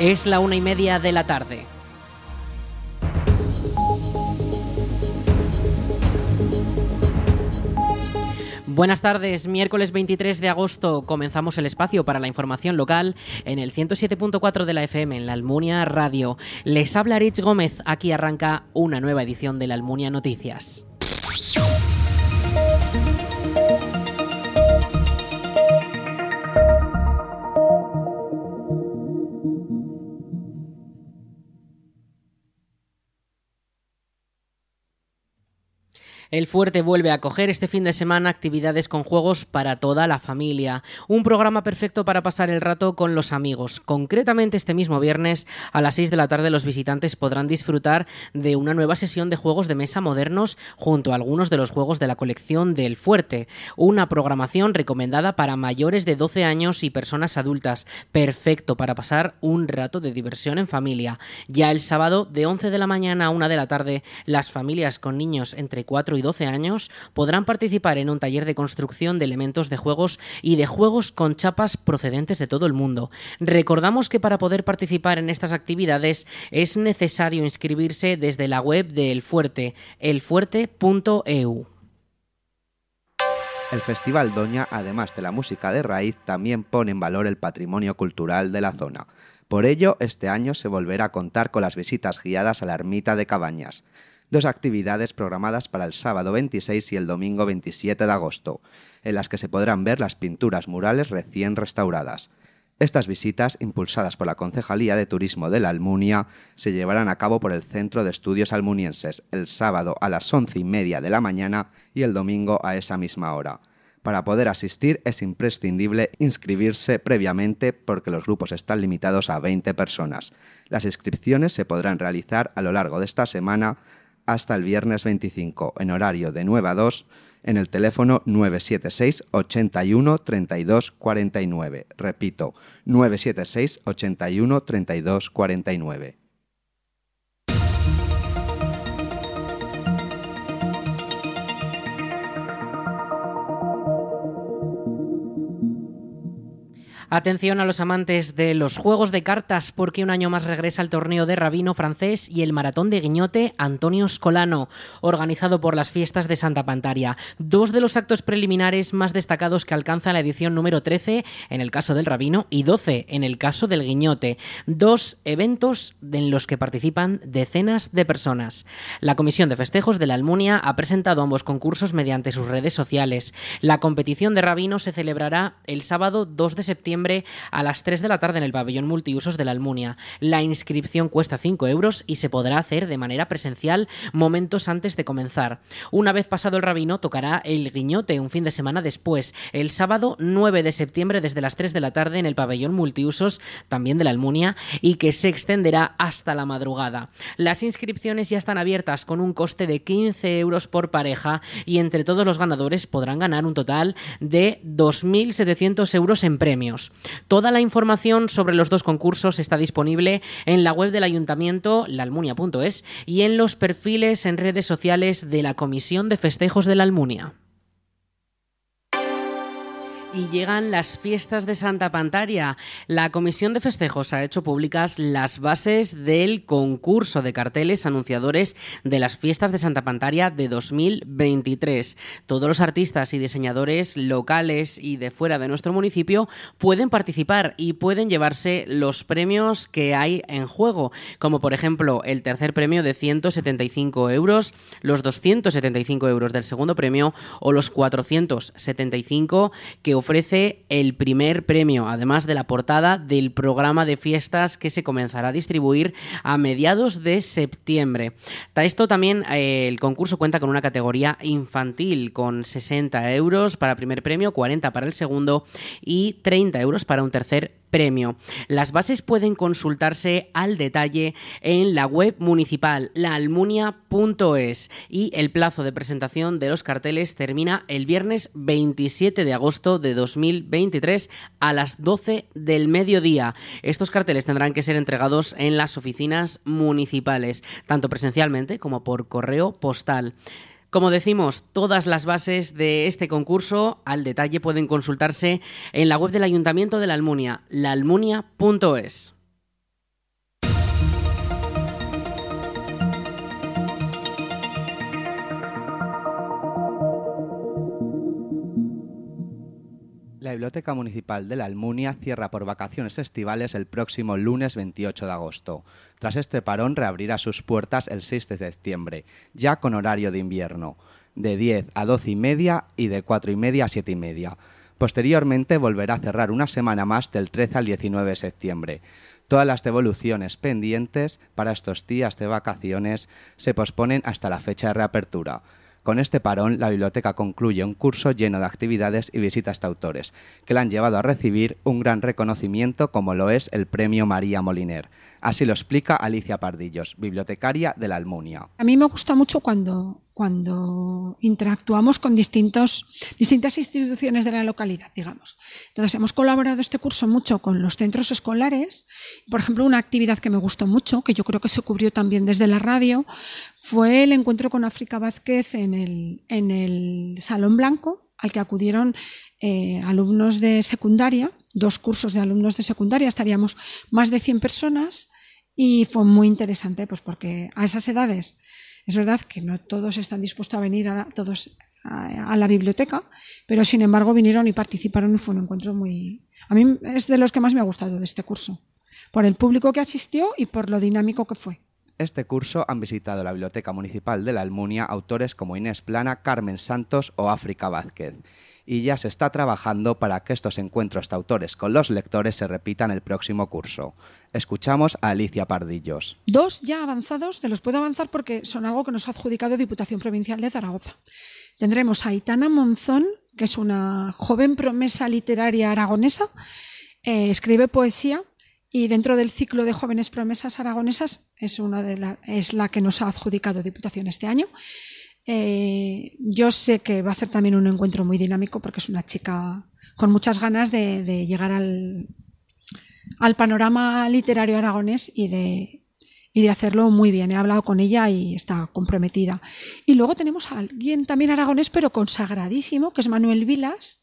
Es la una y media de la tarde. Buenas tardes, miércoles 23 de agosto comenzamos el espacio para la información local en el 107.4 de la FM en la Almunia Radio. Les habla Rich Gómez, aquí arranca una nueva edición de la Almunia Noticias. El Fuerte vuelve a acoger este fin de semana actividades con juegos para toda la familia. Un programa perfecto para pasar el rato con los amigos. Concretamente este mismo viernes a las 6 de la tarde los visitantes podrán disfrutar de una nueva sesión de juegos de mesa modernos junto a algunos de los juegos de la colección del Fuerte. Una programación recomendada para mayores de 12 años y personas adultas. Perfecto para pasar un rato de diversión en familia. Ya el sábado de 11 de la mañana a 1 de la tarde las familias con niños entre 4 y 12 años podrán participar en un taller de construcción de elementos de juegos y de juegos con chapas procedentes de todo el mundo. Recordamos que para poder participar en estas actividades es necesario inscribirse desde la web de El Fuerte, elfuerte.eu. El Festival Doña, además de la música de raíz, también pone en valor el patrimonio cultural de la zona. Por ello, este año se volverá a contar con las visitas guiadas a la ermita de Cabañas dos actividades programadas para el sábado 26 y el domingo 27 de agosto, en las que se podrán ver las pinturas murales recién restauradas. Estas visitas, impulsadas por la Concejalía de Turismo de la Almunia, se llevarán a cabo por el Centro de Estudios Almunienses el sábado a las once y media de la mañana y el domingo a esa misma hora. Para poder asistir es imprescindible inscribirse previamente porque los grupos están limitados a 20 personas. Las inscripciones se podrán realizar a lo largo de esta semana hasta el viernes 25 en horario de 9 a 2 en el teléfono 976 81 32 49. Repito, 976 81 32 49. Atención a los amantes de los juegos de cartas porque un año más regresa el torneo de Rabino francés y el maratón de Guiñote Antonio Scolano, organizado por las fiestas de Santa Pantaria. Dos de los actos preliminares más destacados que alcanza la edición número 13 en el caso del Rabino y 12 en el caso del Guiñote. Dos eventos en los que participan decenas de personas. La Comisión de Festejos de la Almunia ha presentado ambos concursos mediante sus redes sociales. La competición de Rabino se celebrará el sábado 2 de septiembre a las 3 de la tarde en el pabellón multiusos de la Almunia. La inscripción cuesta 5 euros y se podrá hacer de manera presencial momentos antes de comenzar. Una vez pasado el rabino, tocará el guiñote un fin de semana después, el sábado 9 de septiembre desde las 3 de la tarde en el pabellón multiusos también de la Almunia y que se extenderá hasta la madrugada. Las inscripciones ya están abiertas con un coste de 15 euros por pareja y entre todos los ganadores podrán ganar un total de 2.700 euros en premios. Toda la información sobre los dos concursos está disponible en la web del ayuntamiento, laalmunia.es, y en los perfiles en redes sociales de la Comisión de Festejos de la Almunia y llegan las fiestas de Santa Pantaria. La Comisión de Festejos ha hecho públicas las bases del concurso de carteles anunciadores de las fiestas de Santa Pantaria de 2023. Todos los artistas y diseñadores locales y de fuera de nuestro municipio pueden participar y pueden llevarse los premios que hay en juego, como por ejemplo el tercer premio de 175 euros, los 275 euros del segundo premio o los 475 que ofrece el primer premio, además de la portada del programa de fiestas que se comenzará a distribuir a mediados de septiembre. Esto también eh, el concurso cuenta con una categoría infantil con 60 euros para primer premio, 40 para el segundo y 30 euros para un tercer premio. Las bases pueden consultarse al detalle en la web municipal laalmunia.es y el plazo de presentación de los carteles termina el viernes 27 de agosto de 2023 a las 12 del mediodía. Estos carteles tendrán que ser entregados en las oficinas municipales, tanto presencialmente como por correo postal. Como decimos, todas las bases de este concurso al detalle pueden consultarse en la web del Ayuntamiento de la Almunia, laalmunia.es. La Biblioteca Municipal de la Almunia cierra por vacaciones estivales el próximo lunes 28 de agosto. Tras este parón reabrirá sus puertas el 6 de septiembre, ya con horario de invierno, de 10 a 12 y media y de 4 y media a 7 y media. Posteriormente volverá a cerrar una semana más del 13 al 19 de septiembre. Todas las devoluciones pendientes para estos días de vacaciones se posponen hasta la fecha de reapertura. Con este parón, la biblioteca concluye un curso lleno de actividades y visitas de autores, que le han llevado a recibir un gran reconocimiento como lo es el Premio María Moliner. Así lo explica Alicia Pardillos, bibliotecaria de la Almunia. A mí me gusta mucho cuando, cuando interactuamos con distintos, distintas instituciones de la localidad, digamos. Entonces, hemos colaborado este curso mucho con los centros escolares. Por ejemplo, una actividad que me gustó mucho, que yo creo que se cubrió también desde la radio, fue el encuentro con África Vázquez en el, en el Salón Blanco, al que acudieron eh, alumnos de secundaria, dos cursos de alumnos de secundaria, estaríamos más de 100 personas y fue muy interesante, pues porque a esas edades es verdad que no todos están dispuestos a venir a todos a, la biblioteca, pero sin embargo vinieron y participaron y fue un encuentro muy... A mí es de los que más me ha gustado de este curso, por el público que asistió y por lo dinámico que fue. Este curso han visitado la Biblioteca Municipal de la Almunia autores como Inés Plana, Carmen Santos o África Vázquez y ya se está trabajando para que estos encuentros de autores con los lectores se repitan el próximo curso. Escuchamos a Alicia Pardillos. Dos ya avanzados, te los puedo avanzar porque son algo que nos ha adjudicado Diputación Provincial de Zaragoza. Tendremos a Itana Monzón, que es una joven promesa literaria aragonesa, eh, escribe poesía y dentro del ciclo de jóvenes promesas aragonesas es, una de la, es la que nos ha adjudicado Diputación este año. Eh, yo sé que va a ser también un encuentro muy dinámico porque es una chica con muchas ganas de, llegar al, al, panorama literario aragonés y de, y de hacerlo muy bien. He hablado con ella y está comprometida. Y luego tenemos a alguien también aragonés, pero consagradísimo, que es Manuel Vilas,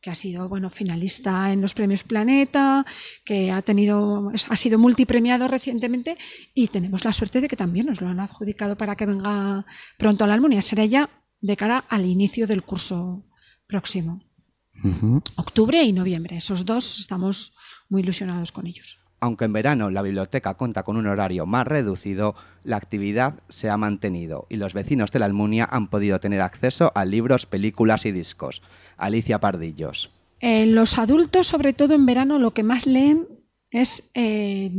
que ha sido bueno finalista en los premios Planeta, que ha tenido ha sido multipremiado recientemente y tenemos la suerte de que también nos lo han adjudicado para que venga pronto a la Almunia. Será ya de cara al inicio del curso próximo. Octubre y noviembre. Esos dos estamos muy ilusionados con ellos. Aunque en verano la biblioteca cuenta con un horario más reducido, la actividad se ha mantenido y los vecinos de la Almunia han podido tener acceso a libros, películas y discos. Alicia Pardillos. Eh, los adultos, sobre todo en verano, lo que más leen es eh,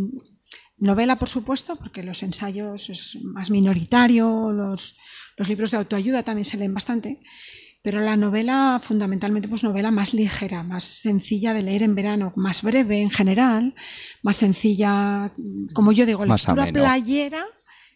novela, por supuesto, porque los ensayos es más minoritario, los, los libros de autoayuda también se leen bastante pero la novela fundamentalmente pues novela más ligera, más sencilla de leer en verano, más breve en general, más sencilla, como yo digo, lectura playera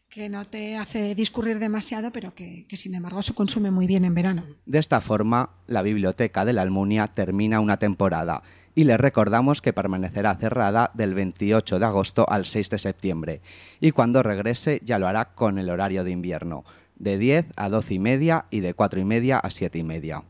que no te hace discurrir demasiado, pero que, que, sin embargo se consume muy bien en verano. De esta forma, la biblioteca de la Almunia termina una temporada y les recordamos que permanecerá cerrada del 28 de agosto al 6 de septiembre y cuando regrese ya lo hará con el horario de invierno de 10 a 12 y media y de 4 y media a 7 y media.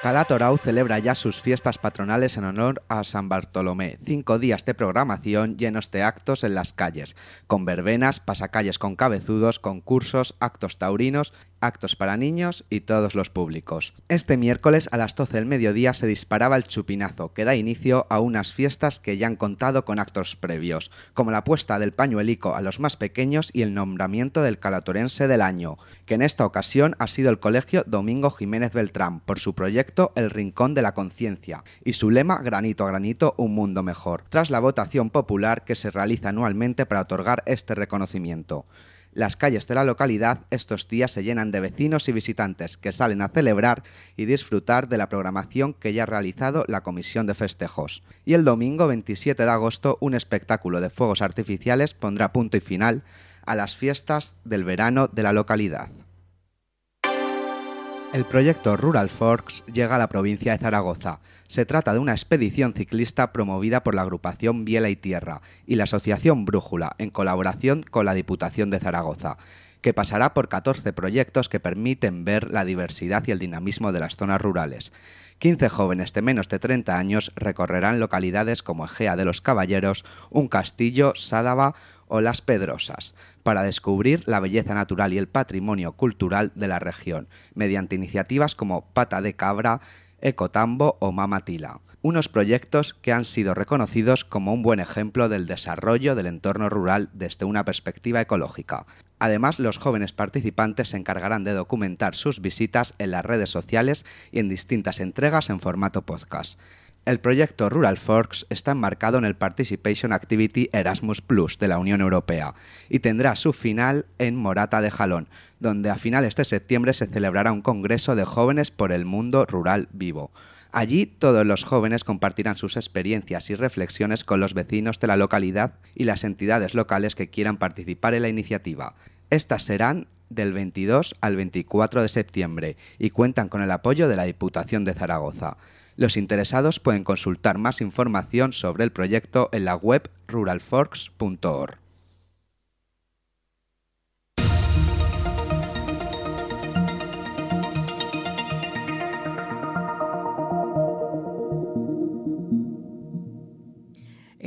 Calatorau celebra ya sus fiestas patronales en honor a San Bartolomé. Cinco días de programación llenos de actos en las calles, con verbenas, pasacalles con cabezudos, concursos, actos taurinos actos para niños y todos los públicos. Este miércoles a las 12 del mediodía se disparaba el chupinazo, que da inicio a unas fiestas que ya han contado con actos previos, como la puesta del pañuelico a los más pequeños y el nombramiento del calatorense del año, que en esta ocasión ha sido el Colegio Domingo Jiménez Beltrán, por su proyecto El Rincón de la Conciencia, y su lema Granito a granito, un mundo mejor, tras la votación popular que se realiza anualmente para otorgar este reconocimiento. Las calles de la localidad estos días se llenan de vecinos y visitantes que salen a celebrar y disfrutar de la programación que ya ha realizado la Comisión de Festejos. Y el domingo 27 de agosto un espectáculo de fuegos artificiales pondrá punto y final a las fiestas del verano de la localidad. El proyecto Rural Forks llega a la provincia de Zaragoza. Se trata de una expedición ciclista promovida por la agrupación Biela y Tierra y la Asociación Brújula en colaboración con la Diputación de Zaragoza, que pasará por 14 proyectos que permiten ver la diversidad y el dinamismo de las zonas rurales 15 jóvenes de menos de 30 años recorrerán localidades como Egea de los Caballeros, Un Castillo, Sádava o Las Pedrosas, para descubrir la belleza natural y el patrimonio cultural de la región, mediante iniciativas como Pata de Cabra, Ecotambo o Mamatila unos proyectos que han sido reconocidos como un buen ejemplo del desarrollo del entorno rural desde una perspectiva ecológica. Además, los jóvenes participantes se encargarán de documentar sus visitas en las redes sociales y en distintas entregas en formato podcast. El proyecto Rural Forks está enmarcado en el Participation Activity Erasmus Plus de la Unión Europea y tendrá su final en Morata de Jalón, donde a finales de septiembre se celebrará un congreso de jóvenes por el mundo rural vivo. Allí todos los jóvenes compartirán sus experiencias y reflexiones con los vecinos de la localidad y las entidades locales que quieran participar en la iniciativa. Estas serán del 22 al 24 de septiembre y cuentan con el apoyo de la Diputación de Zaragoza. Los interesados pueden consultar más información sobre el proyecto en la web ruralforks.org.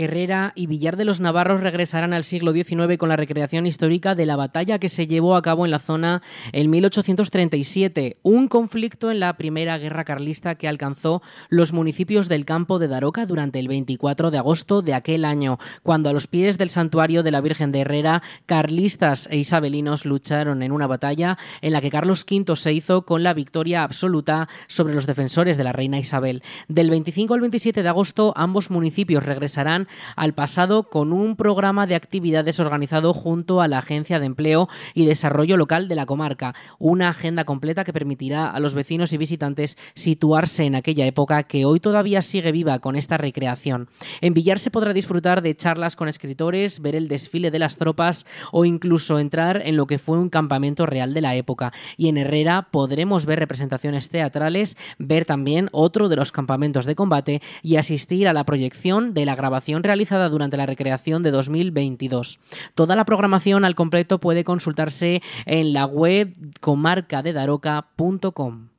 Herrera y Villar de los Navarros regresarán al siglo XIX con la recreación histórica de la batalla que se llevó a cabo en la zona en 1837, un conflicto en la Primera Guerra Carlista que alcanzó los municipios del campo de Daroca durante el 24 de agosto de aquel año, cuando a los pies del santuario de la Virgen de Herrera, carlistas e isabelinos lucharon en una batalla en la que Carlos V se hizo con la victoria absoluta sobre los defensores de la reina Isabel. Del 25 al 27 de agosto ambos municipios regresarán al pasado con un programa de actividades organizado junto a la Agencia de Empleo y Desarrollo Local de la comarca, una agenda completa que permitirá a los vecinos y visitantes situarse en aquella época que hoy todavía sigue viva con esta recreación. En Villar se podrá disfrutar de charlas con escritores, ver el desfile de las tropas o incluso entrar en lo que fue un campamento real de la época. Y en Herrera podremos ver representaciones teatrales, ver también otro de los campamentos de combate y asistir a la proyección de la grabación realizada durante la recreación de 2022. Toda la programación al completo puede consultarse en la web comarcadedaroca.com.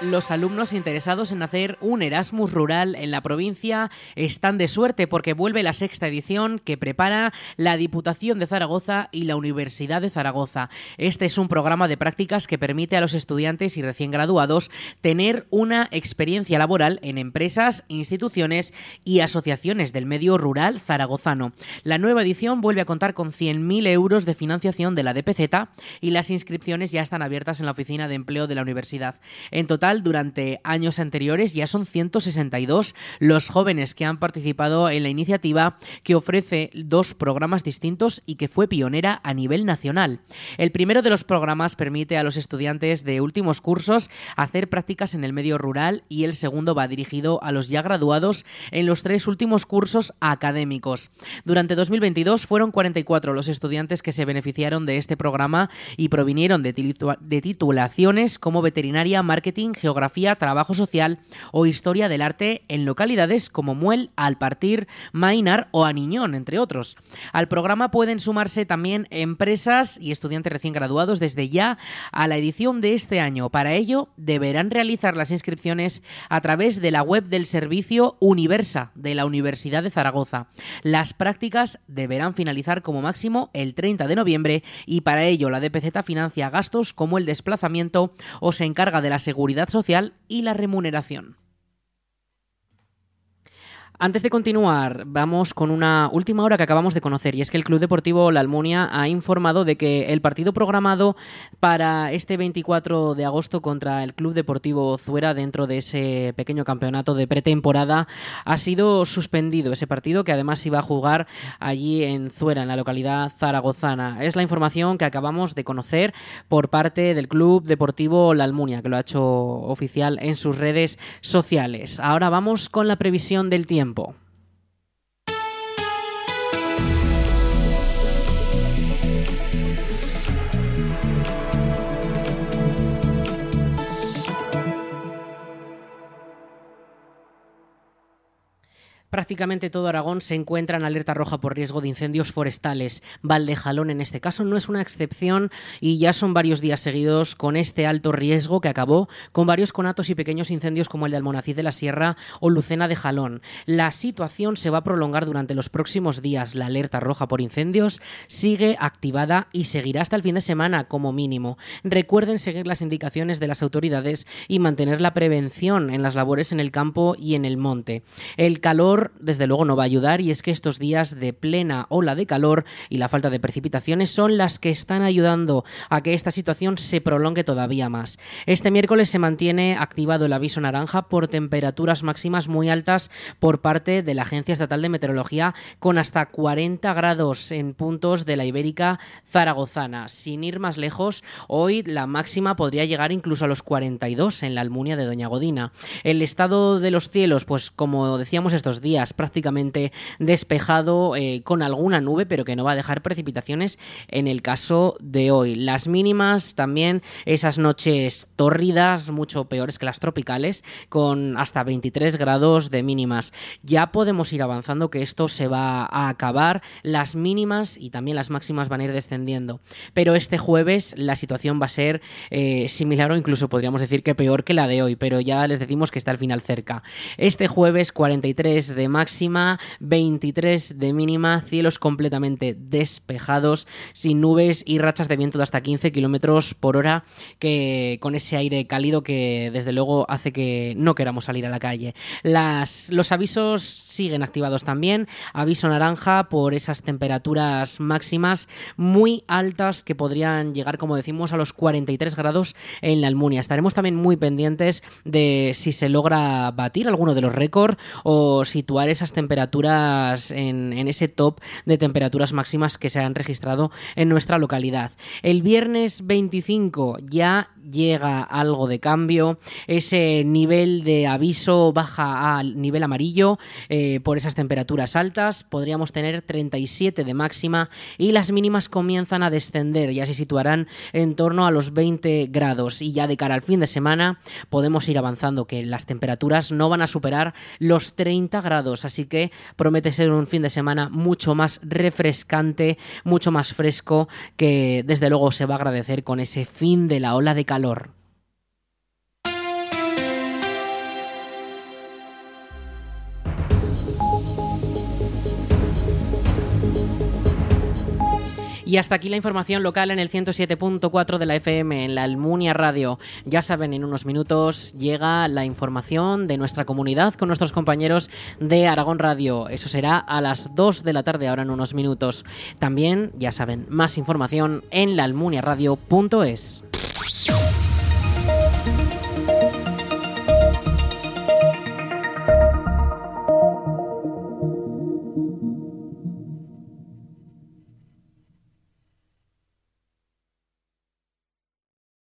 Los alumnos interesados en hacer un Erasmus rural en la provincia están de suerte porque vuelve la sexta edición que prepara la Diputación de Zaragoza y la Universidad de Zaragoza. Este es un programa de prácticas que permite a los estudiantes y recién graduados tener una experiencia laboral en empresas, instituciones y asociaciones del medio rural zaragozano. La nueva edición vuelve a contar con 100.000 euros de financiación de la DPZ y las inscripciones ya están abiertas en la Oficina de Empleo de la Universidad. En total, durante años anteriores ya son 162 los jóvenes que han participado en la iniciativa que ofrece dos programas distintos y que fue pionera a nivel nacional. El primero de los programas permite a los estudiantes de últimos cursos hacer prácticas en el medio rural y el segundo va dirigido a los ya graduados en los tres últimos cursos académicos. Durante 2022 fueron 44 los estudiantes que se beneficiaron de este programa y provinieron de, titulaciones como veterinaria, marketing, geografía, trabajo social o historia del arte en localidades como Muel, Alpartir, Mainar o Aniñón, entre otros. Al programa pueden sumarse también empresas y estudiantes recién graduados desde ya a la edición de este año. Para ello, deberán realizar las inscripciones a través de la web del servicio Universa de la Universidad de Zaragoza. Las prácticas deberán finalizar como máximo el 30 de noviembre y para ello la DPZ financia gastos como el desplazamiento o se encarga de la seguridad social y la remuneración. Antes de continuar, vamos con una última hora que acabamos de conocer y es que el Club Deportivo La Almunia ha informado de que el partido programado para este 24 de agosto contra el Club Deportivo Zuera dentro de ese pequeño campeonato de pretemporada ha sido suspendido. Ese partido que además iba a jugar allí en Zuera, en la localidad zaragozana. Es la información que acabamos de conocer por parte del Club Deportivo La Almunia, que lo ha hecho oficial en sus redes sociales. Ahora vamos con la previsión del tiempo. symbol. Prácticamente todo Aragón se encuentra en alerta roja por riesgo de incendios forestales. Valdejalón en este caso no es una excepción y ya son varios días seguidos con este alto riesgo que acabó con varios conatos y pequeños incendios como el de Almonacid de la Sierra o Lucena de Jalón. La situación se va a prolongar durante los próximos días. La alerta roja por incendios sigue activada y seguirá hasta el fin de semana como mínimo. Recuerden seguir las indicaciones de las autoridades y mantener la prevención en las labores en el campo y en el monte. El calor, desde luego, no va a ayudar y es que estos días de plena ola de calor y la falta de precipitaciones son las que están ayudando a que esta situación se prolongue todavía más. Este miércoles se mantiene activado el aviso naranja por temperaturas máximas muy altas por parte de la Agencia Estatal de Meteorología con hasta 40 grados en puntos de la Ibérica zaragozana. Sin ir más lejos, hoy la máxima podría llegar incluso a los 42 en la Almunia de Doña Godina. El estado de los cielos, pues como decíamos estos días, prácticamente despejado eh, con alguna nube, pero que no va a dejar precipitaciones en el caso de hoy. Las mínimas también, esas noches tórridas, mucho peores que las tropicales, con hasta 23 grados de mínimas. Ya podemos ir avanzando que esto se va a acabar, las mínimas y también las máximas van a ir descendiendo. Pero este jueves la situación va a ser eh, similar o incluso podríamos decir que peor que la de hoy, pero ya les decimos que está al final cerca. Este jueves 43 de máxima, 23 de mínima, cielos completamente despejados, sin nubes y rachas de viento de hasta 15 kilómetros por hora, que con ese aire cálido que desde luego hace que no queramos salir a la calle. Las, los avisos siguen activados también. Aviso naranja por esas temperaturas máximas muy altas que podrían llegar, como decimos, a los 43 grados en la Almunia. Estaremos también muy pendientes de si se logra batir alguno de los récords o esas temperaturas en, en ese top de temperaturas máximas que se han registrado en nuestra localidad. El viernes 25 ya llega algo de cambio, ese nivel de aviso baja al nivel amarillo eh, por esas temperaturas altas, podríamos tener 37 de máxima y las mínimas comienzan a descender, ya se situarán en torno a los 20 grados. Y ya de cara al fin de semana podemos ir avanzando que las temperaturas no van a superar los 30 grados, así que promete ser un fin de semana mucho más refrescante, mucho más fresco que desde luego se va a agradecer con ese fin de la ola de Y hasta aquí la información local en el 107.4 de la FM, en la Almunia Radio. Ya saben, en unos minutos llega la información de nuestra comunidad con nuestros compañeros de Aragón Radio. Eso será a las 2 de la tarde, ahora en unos minutos. También, ya saben, más información en laalmuniaradio.es. Peace.